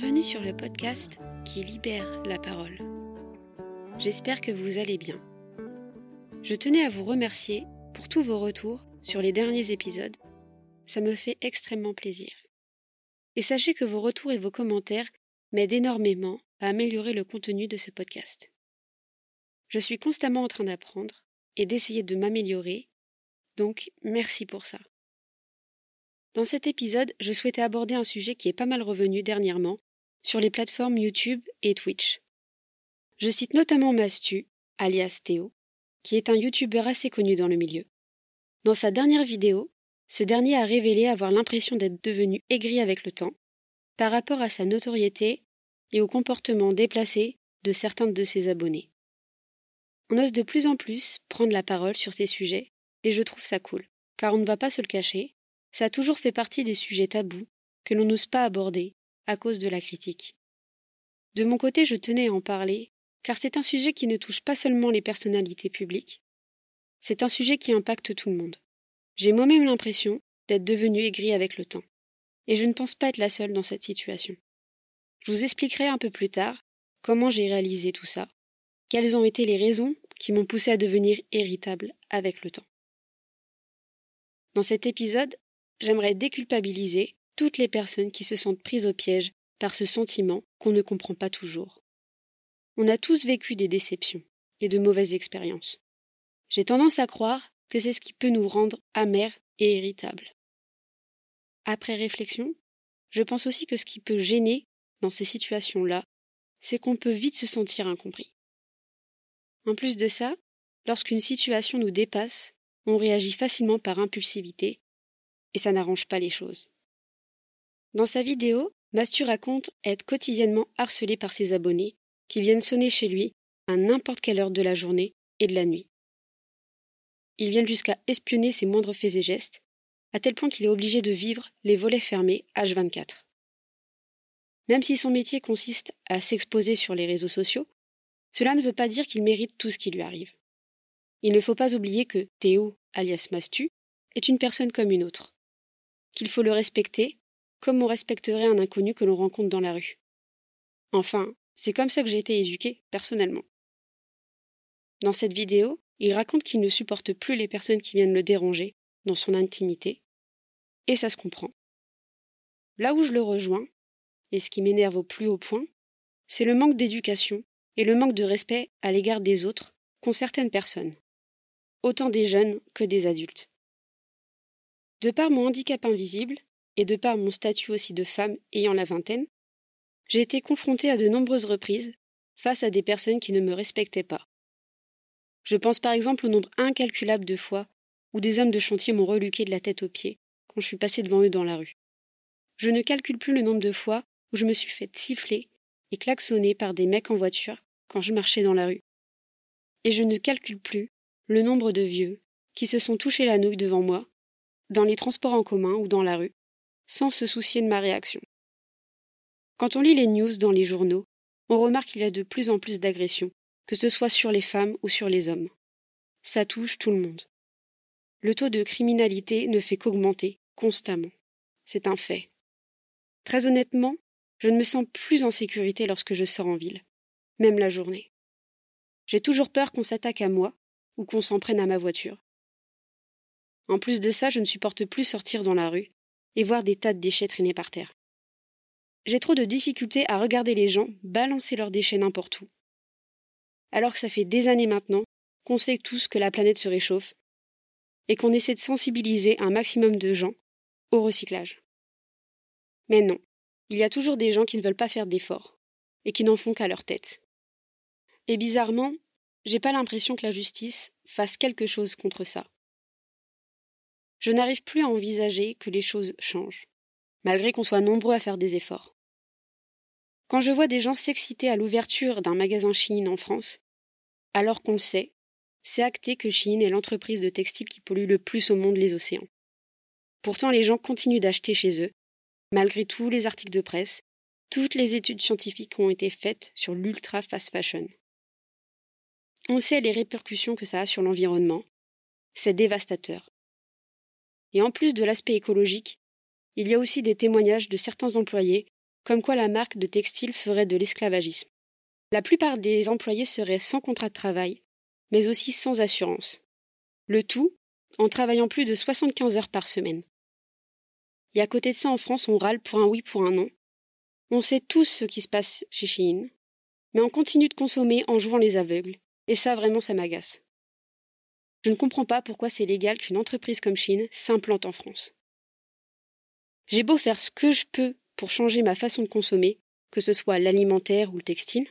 Bienvenue sur le podcast qui libère la parole. J'espère que vous allez bien. Je tenais à vous remercier pour tous vos retours sur les derniers épisodes. Ça me fait extrêmement plaisir. Et sachez que vos retours et vos commentaires m'aident énormément à améliorer le contenu de ce podcast. Je suis constamment en train d'apprendre et d'essayer de m'améliorer, donc merci pour ça. Dans cet épisode, je souhaitais aborder un sujet qui est pas mal revenu dernièrement sur les plateformes YouTube et Twitch. Je cite notamment Mastu, alias Théo, qui est un YouTuber assez connu dans le milieu. Dans sa dernière vidéo, ce dernier a révélé avoir l'impression d'être devenu aigri avec le temps, par rapport à sa notoriété et au comportement déplacé de certains de ses abonnés. On ose de plus en plus prendre la parole sur ces sujets, et je trouve ça cool, car on ne va pas se le cacher, ça a toujours fait partie des sujets tabous que l'on n'ose pas aborder à cause de la critique. De mon côté, je tenais à en parler, car c'est un sujet qui ne touche pas seulement les personnalités publiques, c'est un sujet qui impacte tout le monde. J'ai moi-même l'impression d'être devenu aigri avec le temps, et je ne pense pas être la seule dans cette situation. Je vous expliquerai un peu plus tard comment j'ai réalisé tout ça, quelles ont été les raisons qui m'ont poussé à devenir irritable avec le temps. Dans cet épisode, j'aimerais déculpabiliser toutes les personnes qui se sentent prises au piège par ce sentiment qu'on ne comprend pas toujours. On a tous vécu des déceptions et de mauvaises expériences. J'ai tendance à croire que c'est ce qui peut nous rendre amers et irritables. Après réflexion, je pense aussi que ce qui peut gêner dans ces situations-là, c'est qu'on peut vite se sentir incompris. En plus de ça, lorsqu'une situation nous dépasse, on réagit facilement par impulsivité et ça n'arrange pas les choses. Dans sa vidéo, Mastu raconte être quotidiennement harcelé par ses abonnés qui viennent sonner chez lui à n'importe quelle heure de la journée et de la nuit. Ils viennent jusqu'à espionner ses moindres faits et gestes, à tel point qu'il est obligé de vivre les volets fermés H24. Même si son métier consiste à s'exposer sur les réseaux sociaux, cela ne veut pas dire qu'il mérite tout ce qui lui arrive. Il ne faut pas oublier que Théo, alias Mastu, est une personne comme une autre qu'il faut le respecter comme on respecterait un inconnu que l'on rencontre dans la rue? Enfin, c'est comme ça que j'ai été éduqué, personnellement. Dans cette vidéo, il raconte qu'il ne supporte plus les personnes qui viennent le déranger dans son intimité, et ça se comprend. Là où je le rejoins, et ce qui m'énerve au plus haut point, c'est le manque d'éducation et le manque de respect à l'égard des autres qu'ont certaines personnes, autant des jeunes que des adultes. De par mon handicap invisible, et de par mon statut aussi de femme ayant la vingtaine, j'ai été confrontée à de nombreuses reprises face à des personnes qui ne me respectaient pas. Je pense par exemple au nombre incalculable de fois où des hommes de chantier m'ont reluqué de la tête aux pieds quand je suis passée devant eux dans la rue. Je ne calcule plus le nombre de fois où je me suis fait siffler et klaxonner par des mecs en voiture quand je marchais dans la rue. Et je ne calcule plus le nombre de vieux qui se sont touchés la nouille devant moi dans les transports en commun ou dans la rue, sans se soucier de ma réaction. Quand on lit les news dans les journaux, on remarque qu'il y a de plus en plus d'agressions, que ce soit sur les femmes ou sur les hommes. Ça touche tout le monde. Le taux de criminalité ne fait qu'augmenter constamment. C'est un fait. Très honnêtement, je ne me sens plus en sécurité lorsque je sors en ville, même la journée. J'ai toujours peur qu'on s'attaque à moi ou qu'on s'en prenne à ma voiture. En plus de ça, je ne supporte plus sortir dans la rue et voir des tas de déchets traîner par terre. J'ai trop de difficultés à regarder les gens balancer leurs déchets n'importe où. Alors que ça fait des années maintenant qu'on sait tous que la planète se réchauffe et qu'on essaie de sensibiliser un maximum de gens au recyclage. Mais non, il y a toujours des gens qui ne veulent pas faire d'efforts et qui n'en font qu'à leur tête. Et bizarrement, j'ai pas l'impression que la justice fasse quelque chose contre ça je n'arrive plus à envisager que les choses changent, malgré qu'on soit nombreux à faire des efforts. Quand je vois des gens s'exciter à l'ouverture d'un magasin Chine en France, alors qu'on sait, c'est acté que Chine est l'entreprise de textile qui pollue le plus au monde les océans. Pourtant, les gens continuent d'acheter chez eux, malgré tous les articles de presse, toutes les études scientifiques ont été faites sur l'ultra fast fashion. On sait les répercussions que ça a sur l'environnement. C'est dévastateur. Et en plus de l'aspect écologique, il y a aussi des témoignages de certains employés comme quoi la marque de textile ferait de l'esclavagisme. La plupart des employés seraient sans contrat de travail, mais aussi sans assurance. Le tout en travaillant plus de 75 heures par semaine. Et à côté de ça, en France, on râle pour un oui, pour un non. On sait tous ce qui se passe chez Shein, mais on continue de consommer en jouant les aveugles, et ça vraiment ça m'agace. Je ne comprends pas pourquoi c'est légal qu'une entreprise comme Shein s'implante en France. J'ai beau faire ce que je peux pour changer ma façon de consommer, que ce soit l'alimentaire ou le textile,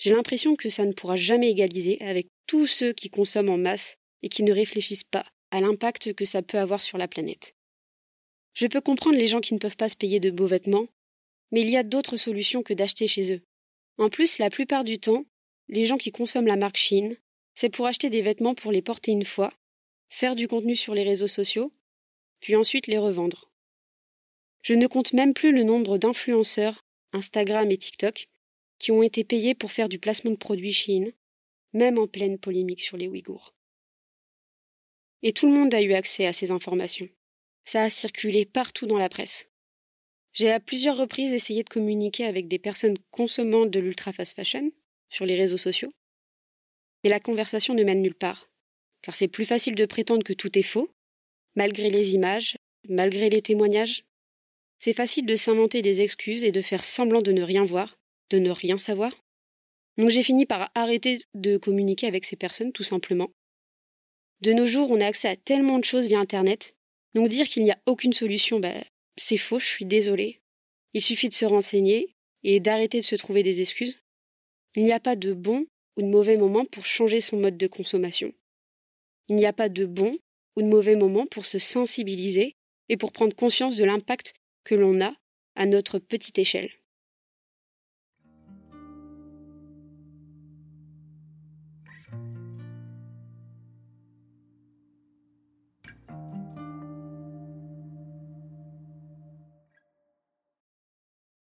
j'ai l'impression que ça ne pourra jamais égaliser avec tous ceux qui consomment en masse et qui ne réfléchissent pas à l'impact que ça peut avoir sur la planète. Je peux comprendre les gens qui ne peuvent pas se payer de beaux vêtements, mais il y a d'autres solutions que d'acheter chez eux. En plus, la plupart du temps, les gens qui consomment la marque Chine, c'est pour acheter des vêtements pour les porter une fois, faire du contenu sur les réseaux sociaux, puis ensuite les revendre. Je ne compte même plus le nombre d'influenceurs, Instagram et TikTok, qui ont été payés pour faire du placement de produits Chine, même en pleine polémique sur les Ouïghours. Et tout le monde a eu accès à ces informations. Ça a circulé partout dans la presse. J'ai à plusieurs reprises essayé de communiquer avec des personnes consommant de l'ultra fast fashion sur les réseaux sociaux. Mais la conversation ne mène nulle part, car c'est plus facile de prétendre que tout est faux, malgré les images, malgré les témoignages. C'est facile de s'inventer des excuses et de faire semblant de ne rien voir, de ne rien savoir. Donc j'ai fini par arrêter de communiquer avec ces personnes tout simplement. De nos jours, on a accès à tellement de choses via Internet, donc dire qu'il n'y a aucune solution, bah, c'est faux, je suis désolée. Il suffit de se renseigner et d'arrêter de se trouver des excuses. Il n'y a pas de bon ou de mauvais moment pour changer son mode de consommation. Il n'y a pas de bon ou de mauvais moment pour se sensibiliser et pour prendre conscience de l'impact que l'on a à notre petite échelle.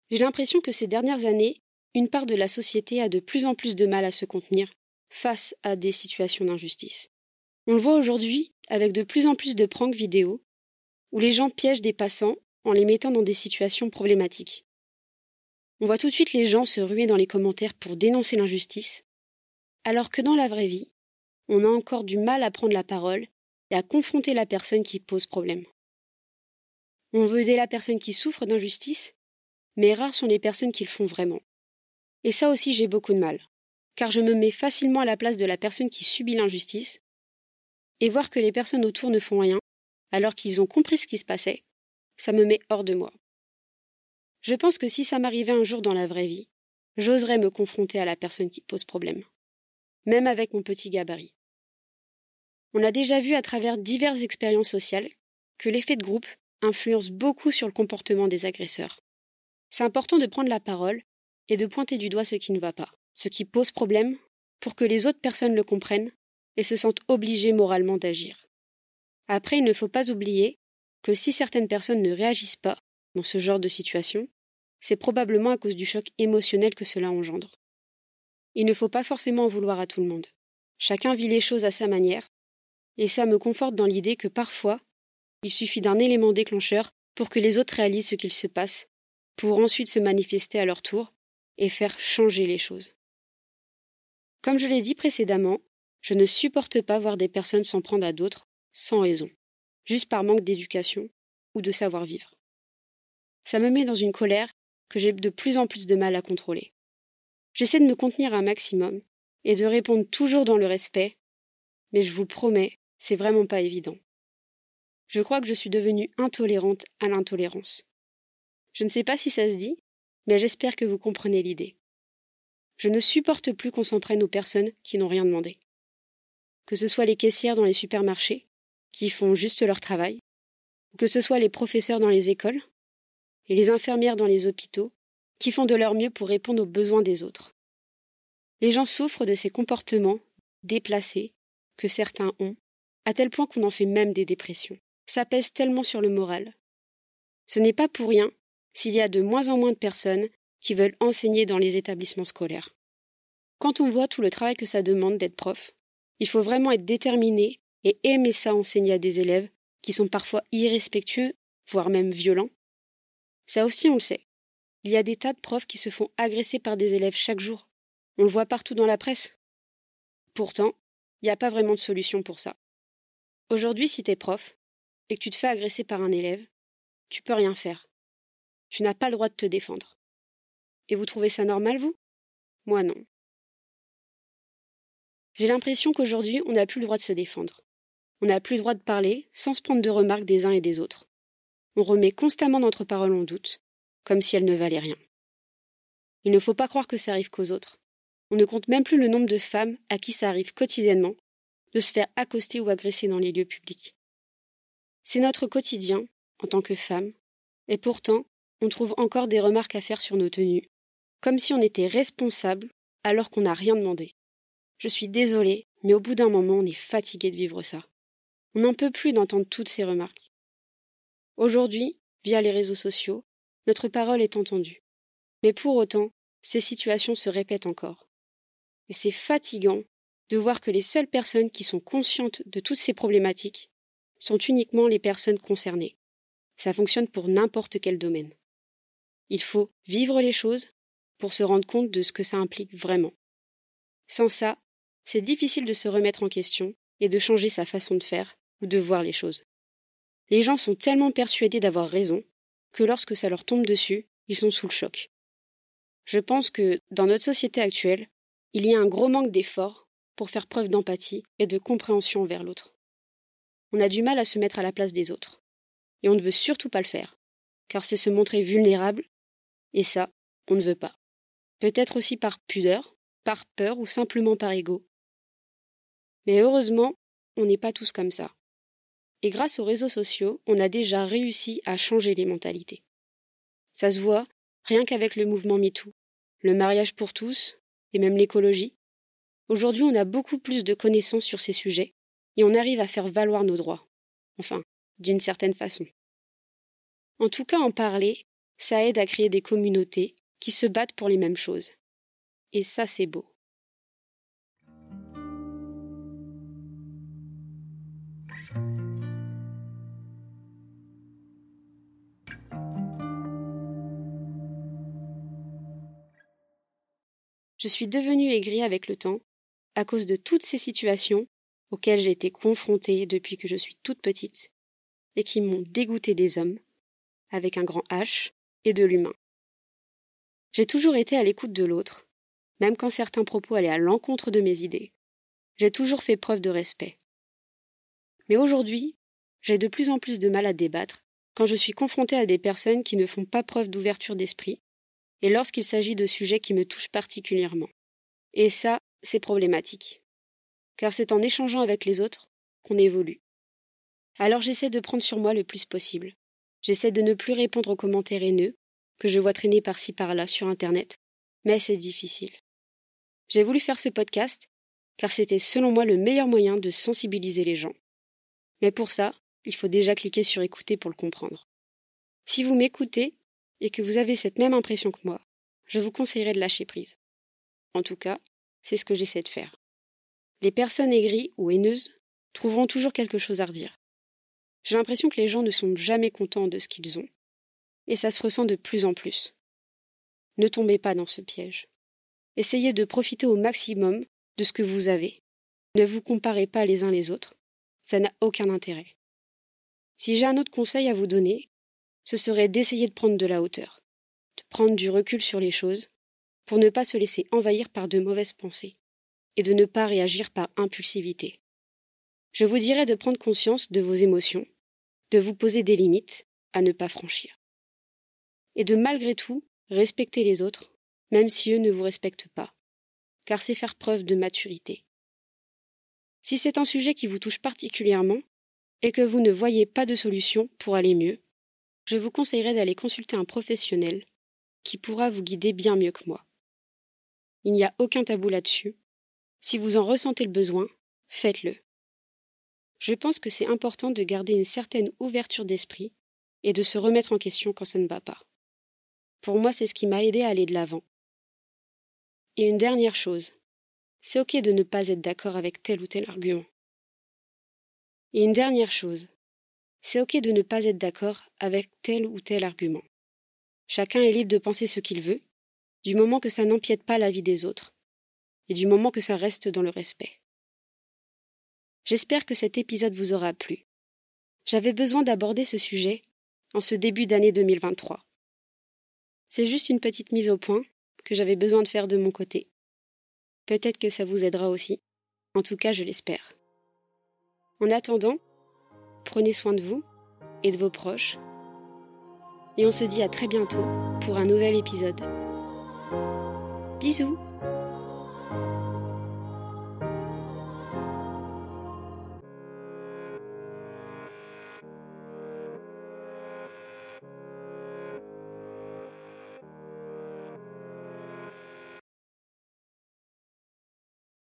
J'ai l'impression que ces dernières années, une part de la société a de plus en plus de mal à se contenir face à des situations d'injustice. On le voit aujourd'hui avec de plus en plus de pranks vidéo où les gens piègent des passants en les mettant dans des situations problématiques. On voit tout de suite les gens se ruer dans les commentaires pour dénoncer l'injustice, alors que dans la vraie vie, on a encore du mal à prendre la parole et à confronter la personne qui pose problème. On veut aider la personne qui souffre d'injustice, mais rares sont les personnes qui le font vraiment. Et ça aussi j'ai beaucoup de mal, car je me mets facilement à la place de la personne qui subit l'injustice, et voir que les personnes autour ne font rien, alors qu'ils ont compris ce qui se passait, ça me met hors de moi. Je pense que si ça m'arrivait un jour dans la vraie vie, j'oserais me confronter à la personne qui pose problème, même avec mon petit gabarit. On a déjà vu à travers diverses expériences sociales que l'effet de groupe influence beaucoup sur le comportement des agresseurs. C'est important de prendre la parole et de pointer du doigt ce qui ne va pas, ce qui pose problème, pour que les autres personnes le comprennent et se sentent obligées moralement d'agir. Après, il ne faut pas oublier que si certaines personnes ne réagissent pas dans ce genre de situation, c'est probablement à cause du choc émotionnel que cela engendre. Il ne faut pas forcément en vouloir à tout le monde. Chacun vit les choses à sa manière, et ça me conforte dans l'idée que parfois, il suffit d'un élément déclencheur pour que les autres réalisent ce qu'il se passe pour ensuite se manifester à leur tour et faire changer les choses. Comme je l'ai dit précédemment, je ne supporte pas voir des personnes s'en prendre à d'autres sans raison, juste par manque d'éducation ou de savoir-vivre. Ça me met dans une colère que j'ai de plus en plus de mal à contrôler. J'essaie de me contenir un maximum et de répondre toujours dans le respect, mais je vous promets, c'est vraiment pas évident. Je crois que je suis devenue intolérante à l'intolérance. Je ne sais pas si ça se dit, mais j'espère que vous comprenez l'idée. Je ne supporte plus qu'on s'en prenne aux personnes qui n'ont rien demandé. Que ce soit les caissières dans les supermarchés, qui font juste leur travail, ou que ce soit les professeurs dans les écoles, et les infirmières dans les hôpitaux, qui font de leur mieux pour répondre aux besoins des autres. Les gens souffrent de ces comportements déplacés que certains ont, à tel point qu'on en fait même des dépressions. Ça pèse tellement sur le moral. Ce n'est pas pour rien s'il y a de moins en moins de personnes qui veulent enseigner dans les établissements scolaires. Quand on voit tout le travail que ça demande d'être prof, il faut vraiment être déterminé et aimer ça enseigner à des élèves qui sont parfois irrespectueux, voire même violents. Ça aussi on le sait. Il y a des tas de profs qui se font agresser par des élèves chaque jour. On le voit partout dans la presse. Pourtant, il n'y a pas vraiment de solution pour ça. Aujourd'hui, si tu es prof et que tu te fais agresser par un élève, tu peux rien faire. Tu n'as pas le droit de te défendre. Et vous trouvez ça normal, vous? Moi non. J'ai l'impression qu'aujourd'hui, on n'a plus le droit de se défendre. On n'a plus le droit de parler sans se prendre de remarques des uns et des autres. On remet constamment notre parole en doute, comme si elle ne valait rien. Il ne faut pas croire que ça arrive qu'aux autres. On ne compte même plus le nombre de femmes à qui ça arrive quotidiennement de se faire accoster ou agresser dans les lieux publics. C'est notre quotidien, en tant que femme, et pourtant, on trouve encore des remarques à faire sur nos tenues, comme si on était responsable alors qu'on n'a rien demandé. Je suis désolée, mais au bout d'un moment, on est fatigué de vivre ça. On n'en peut plus d'entendre toutes ces remarques. Aujourd'hui, via les réseaux sociaux, notre parole est entendue. Mais pour autant, ces situations se répètent encore. Et c'est fatigant de voir que les seules personnes qui sont conscientes de toutes ces problématiques sont uniquement les personnes concernées. Ça fonctionne pour n'importe quel domaine. Il faut vivre les choses pour se rendre compte de ce que ça implique vraiment. Sans ça, c'est difficile de se remettre en question et de changer sa façon de faire ou de voir les choses. Les gens sont tellement persuadés d'avoir raison que lorsque ça leur tombe dessus, ils sont sous le choc. Je pense que, dans notre société actuelle, il y a un gros manque d'efforts pour faire preuve d'empathie et de compréhension envers l'autre. On a du mal à se mettre à la place des autres. Et on ne veut surtout pas le faire, car c'est se montrer vulnérable, et ça, on ne veut pas. Peut-être aussi par pudeur, par peur ou simplement par ego. Mais heureusement, on n'est pas tous comme ça. Et grâce aux réseaux sociaux, on a déjà réussi à changer les mentalités. Ça se voit rien qu'avec le mouvement MeToo, le mariage pour tous, et même l'écologie. Aujourd'hui, on a beaucoup plus de connaissances sur ces sujets, et on arrive à faire valoir nos droits. Enfin, d'une certaine façon. En tout cas, en parler, ça aide à créer des communautés qui se battent pour les mêmes choses. Et ça, c'est beau. Je suis devenue aigrie avec le temps, à cause de toutes ces situations auxquelles j'ai été confrontée depuis que je suis toute petite, et qui m'ont dégoûté des hommes, avec un grand H, et de l'humain. J'ai toujours été à l'écoute de l'autre, même quand certains propos allaient à l'encontre de mes idées. J'ai toujours fait preuve de respect. Mais aujourd'hui, j'ai de plus en plus de mal à débattre quand je suis confrontée à des personnes qui ne font pas preuve d'ouverture d'esprit et lorsqu'il s'agit de sujets qui me touchent particulièrement. Et ça, c'est problématique. Car c'est en échangeant avec les autres qu'on évolue. Alors j'essaie de prendre sur moi le plus possible. J'essaie de ne plus répondre aux commentaires haineux que je vois traîner par-ci par-là sur Internet, mais c'est difficile. J'ai voulu faire ce podcast car c'était selon moi le meilleur moyen de sensibiliser les gens. Mais pour ça, il faut déjà cliquer sur écouter pour le comprendre. Si vous m'écoutez, et que vous avez cette même impression que moi, je vous conseillerais de lâcher prise. En tout cas, c'est ce que j'essaie de faire. Les personnes aigries ou haineuses trouveront toujours quelque chose à redire. J'ai l'impression que les gens ne sont jamais contents de ce qu'ils ont, et ça se ressent de plus en plus. Ne tombez pas dans ce piège. Essayez de profiter au maximum de ce que vous avez. Ne vous comparez pas les uns les autres, ça n'a aucun intérêt. Si j'ai un autre conseil à vous donner, ce serait d'essayer de prendre de la hauteur, de prendre du recul sur les choses, pour ne pas se laisser envahir par de mauvaises pensées, et de ne pas réagir par impulsivité. Je vous dirais de prendre conscience de vos émotions, de vous poser des limites à ne pas franchir. Et de malgré tout respecter les autres, même si eux ne vous respectent pas, car c'est faire preuve de maturité. Si c'est un sujet qui vous touche particulièrement, et que vous ne voyez pas de solution pour aller mieux, je vous conseillerais d'aller consulter un professionnel qui pourra vous guider bien mieux que moi. Il n'y a aucun tabou là-dessus. Si vous en ressentez le besoin, faites-le. Je pense que c'est important de garder une certaine ouverture d'esprit et de se remettre en question quand ça ne va pas. Pour moi, c'est ce qui m'a aidé à aller de l'avant. Et une dernière chose, c'est ok de ne pas être d'accord avec tel ou tel argument. Et une dernière chose, c'est ok de ne pas être d'accord avec tel ou tel argument. Chacun est libre de penser ce qu'il veut, du moment que ça n'empiète pas la vie des autres, et du moment que ça reste dans le respect. J'espère que cet épisode vous aura plu. J'avais besoin d'aborder ce sujet en ce début d'année 2023. C'est juste une petite mise au point que j'avais besoin de faire de mon côté. Peut-être que ça vous aidera aussi. En tout cas, je l'espère. En attendant, prenez soin de vous et de vos proches. Et on se dit à très bientôt pour un nouvel épisode. Bisous